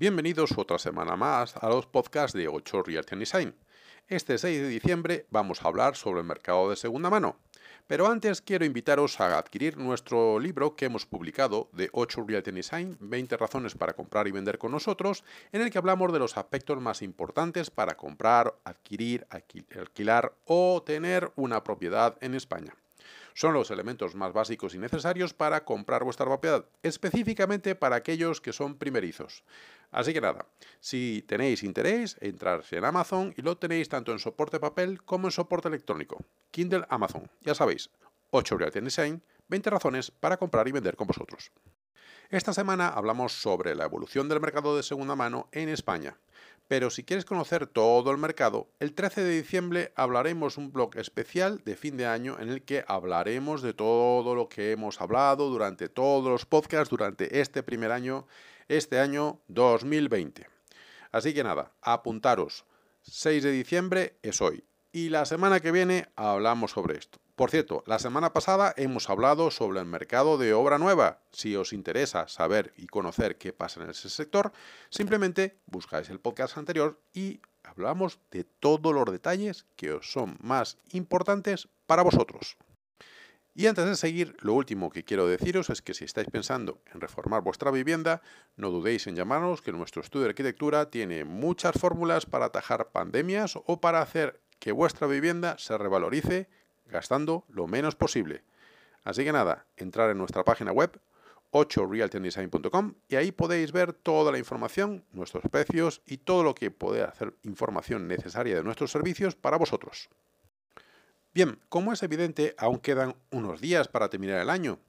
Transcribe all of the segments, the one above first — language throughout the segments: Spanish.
Bienvenidos otra semana más a los podcasts de 8 Realty Design. Este 6 de diciembre vamos a hablar sobre el mercado de segunda mano. Pero antes quiero invitaros a adquirir nuestro libro que hemos publicado de 8 Realty Design, 20 razones para comprar y vender con nosotros, en el que hablamos de los aspectos más importantes para comprar, adquirir, alquilar o tener una propiedad en España son los elementos más básicos y necesarios para comprar vuestra propiedad, específicamente para aquellos que son primerizos. Así que nada, si tenéis interés, entrar en Amazon y lo tenéis tanto en soporte papel como en soporte electrónico. Kindle Amazon, ya sabéis, 8 Realty Design, 20 razones para comprar y vender con vosotros. Esta semana hablamos sobre la evolución del mercado de segunda mano en España. Pero si quieres conocer todo el mercado, el 13 de diciembre hablaremos un blog especial de fin de año en el que hablaremos de todo lo que hemos hablado durante todos los podcasts durante este primer año, este año 2020. Así que nada, apuntaros. 6 de diciembre es hoy. Y la semana que viene hablamos sobre esto. Por cierto, la semana pasada hemos hablado sobre el mercado de obra nueva. Si os interesa saber y conocer qué pasa en ese sector, simplemente buscáis el podcast anterior y hablamos de todos los detalles que os son más importantes para vosotros. Y antes de seguir, lo último que quiero deciros es que si estáis pensando en reformar vuestra vivienda, no dudéis en llamarnos, que nuestro estudio de arquitectura tiene muchas fórmulas para atajar pandemias o para hacer que vuestra vivienda se revalorice gastando lo menos posible. Así que nada, entrar en nuestra página web 8realtydesign.com y ahí podéis ver toda la información, nuestros precios y todo lo que puede hacer información necesaria de nuestros servicios para vosotros. Bien, como es evidente, aún quedan unos días para terminar el año,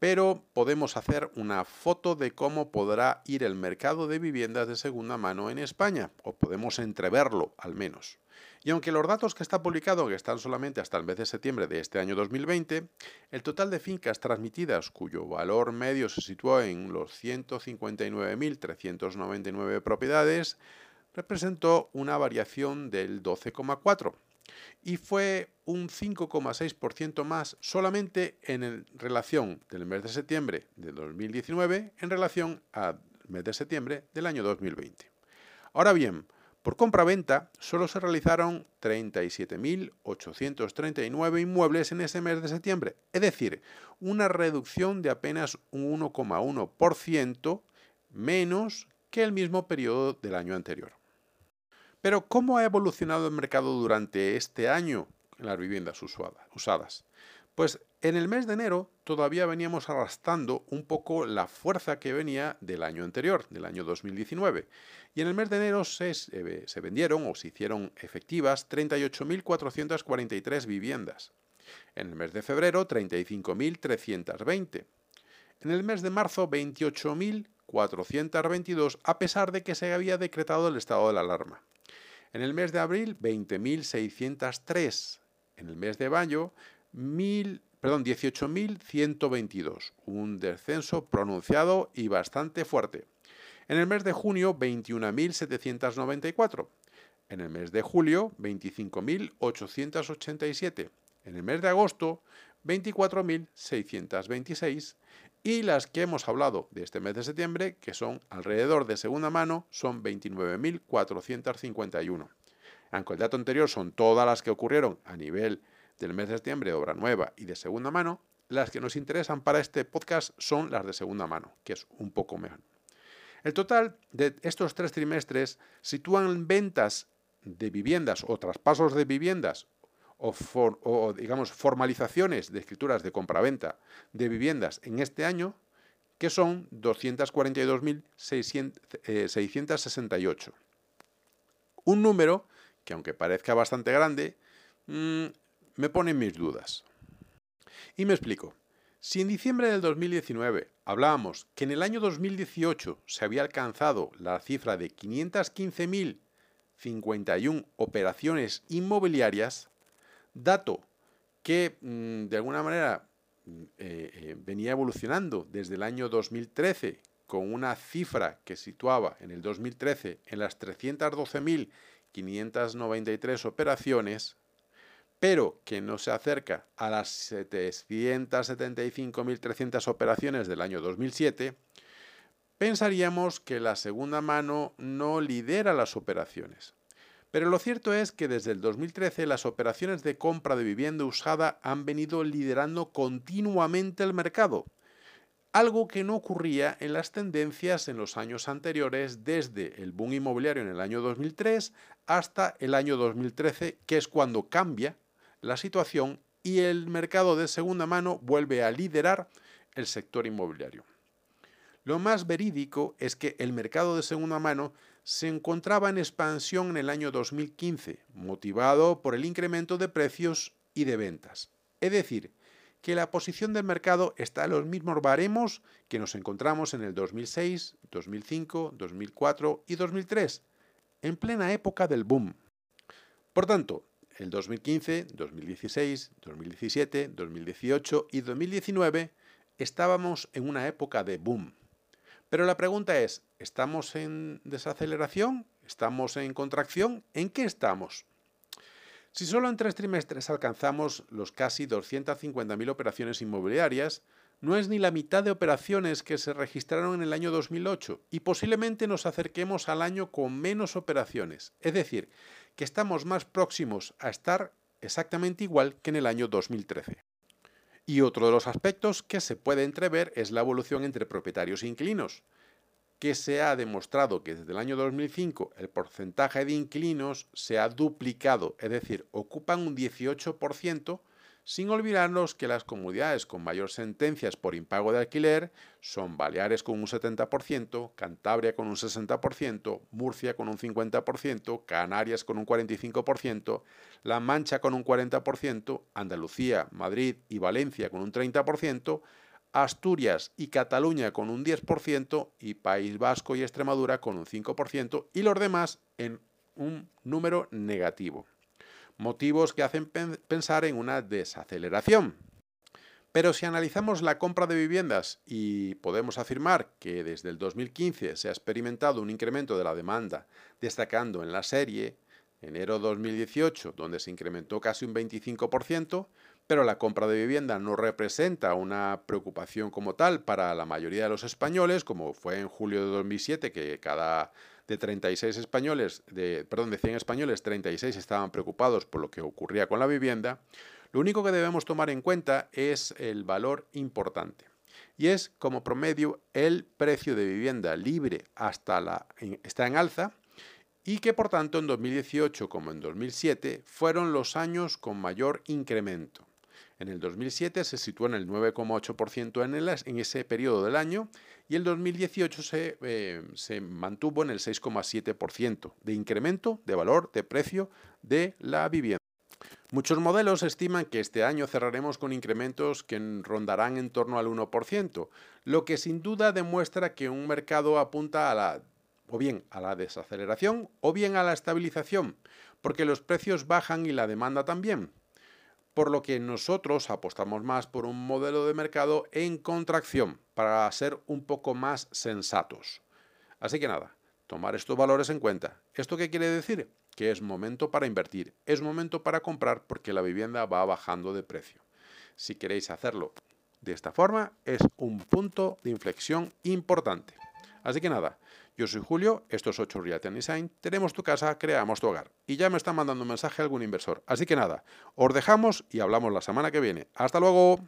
pero podemos hacer una foto de cómo podrá ir el mercado de viviendas de segunda mano en España, o podemos entreverlo al menos. Y aunque los datos que está publicado están solamente hasta el mes de septiembre de este año 2020, el total de fincas transmitidas cuyo valor medio se situó en los 159.399 propiedades representó una variación del 12,4 y fue un 5,6% más solamente en relación del mes de septiembre de 2019 en relación al mes de septiembre del año 2020. Ahora bien, por compra-venta solo se realizaron 37.839 inmuebles en ese mes de septiembre, es decir, una reducción de apenas un 1,1% menos que el mismo periodo del año anterior. Pero ¿cómo ha evolucionado el mercado durante este año en las viviendas usadas? Pues en el mes de enero todavía veníamos arrastrando un poco la fuerza que venía del año anterior, del año 2019. Y en el mes de enero se, se vendieron o se hicieron efectivas 38.443 viviendas. En el mes de febrero 35.320. En el mes de marzo 28.422 a pesar de que se había decretado el estado de la alarma. En el mes de abril 20.603. En el mes de mayo perdón, 18.122, un descenso pronunciado y bastante fuerte. En el mes de junio, 21.794. En el mes de julio, 25.887. En el mes de agosto, 24.626. Y las que hemos hablado de este mes de septiembre, que son alrededor de segunda mano, son 29.451. Aunque el dato anterior son todas las que ocurrieron a nivel del mes de septiembre de obra nueva y de segunda mano, las que nos interesan para este podcast son las de segunda mano, que es un poco mejor. El total de estos tres trimestres sitúan ventas de viviendas o traspasos de viviendas o, digamos formalizaciones de escrituras de compraventa de viviendas en este año que son 242.668. Un número que aunque parezca bastante grande, mm, me ponen mis dudas. Y me explico. Si en diciembre del 2019 hablábamos que en el año 2018 se había alcanzado la cifra de 515.051 operaciones inmobiliarias, dato que mm, de alguna manera mm, eh, eh, venía evolucionando desde el año 2013 con una cifra que situaba en el 2013 en las 312.593 operaciones, pero que no se acerca a las 775.300 operaciones del año 2007, pensaríamos que la segunda mano no lidera las operaciones. Pero lo cierto es que desde el 2013 las operaciones de compra de vivienda usada han venido liderando continuamente el mercado, algo que no ocurría en las tendencias en los años anteriores desde el boom inmobiliario en el año 2003 hasta el año 2013, que es cuando cambia la situación y el mercado de segunda mano vuelve a liderar el sector inmobiliario. Lo más verídico es que el mercado de segunda mano se encontraba en expansión en el año 2015, motivado por el incremento de precios y de ventas. Es decir, que la posición del mercado está en los mismos baremos que nos encontramos en el 2006, 2005, 2004 y 2003, en plena época del boom. Por tanto, el 2015, 2016, 2017, 2018 y 2019 estábamos en una época de boom. Pero la pregunta es, ¿estamos en desaceleración? ¿Estamos en contracción? ¿En qué estamos? Si solo en tres trimestres alcanzamos los casi 250.000 operaciones inmobiliarias, no es ni la mitad de operaciones que se registraron en el año 2008 y posiblemente nos acerquemos al año con menos operaciones, es decir, que estamos más próximos a estar exactamente igual que en el año 2013. Y otro de los aspectos que se puede entrever es la evolución entre propietarios e inquilinos que se ha demostrado que desde el año 2005 el porcentaje de inquilinos se ha duplicado, es decir, ocupan un 18%, sin olvidarnos que las comunidades con mayor sentencias por impago de alquiler son Baleares con un 70%, Cantabria con un 60%, Murcia con un 50%, Canarias con un 45%, La Mancha con un 40%, Andalucía, Madrid y Valencia con un 30%, Asturias y Cataluña con un 10% y País Vasco y Extremadura con un 5% y los demás en un número negativo. Motivos que hacen pensar en una desaceleración. Pero si analizamos la compra de viviendas y podemos afirmar que desde el 2015 se ha experimentado un incremento de la demanda, destacando en la serie enero 2018, donde se incrementó casi un 25%, pero la compra de vivienda no representa una preocupación como tal para la mayoría de los españoles, como fue en julio de 2007, que cada de 36 españoles, de, perdón, de 100 españoles, 36 estaban preocupados por lo que ocurría con la vivienda, lo único que debemos tomar en cuenta es el valor importante. Y es como promedio el precio de vivienda libre hasta la, está en alza y que por tanto en 2018 como en 2007 fueron los años con mayor incremento. En el 2007 se situó en el 9,8% en, en ese periodo del año y el 2018 se, eh, se mantuvo en el 6,7% de incremento de valor de precio de la vivienda. Muchos modelos estiman que este año cerraremos con incrementos que rondarán en torno al 1%, lo que sin duda demuestra que un mercado apunta a la o bien a la desaceleración o bien a la estabilización, porque los precios bajan y la demanda también por lo que nosotros apostamos más por un modelo de mercado en contracción para ser un poco más sensatos. Así que nada, tomar estos valores en cuenta. ¿Esto qué quiere decir? Que es momento para invertir, es momento para comprar porque la vivienda va bajando de precio. Si queréis hacerlo de esta forma, es un punto de inflexión importante. Así que nada, yo soy Julio, esto es 8 Realty Design, tenemos tu casa, creamos tu hogar. Y ya me está mandando un mensaje algún inversor. Así que nada, os dejamos y hablamos la semana que viene. ¡Hasta luego!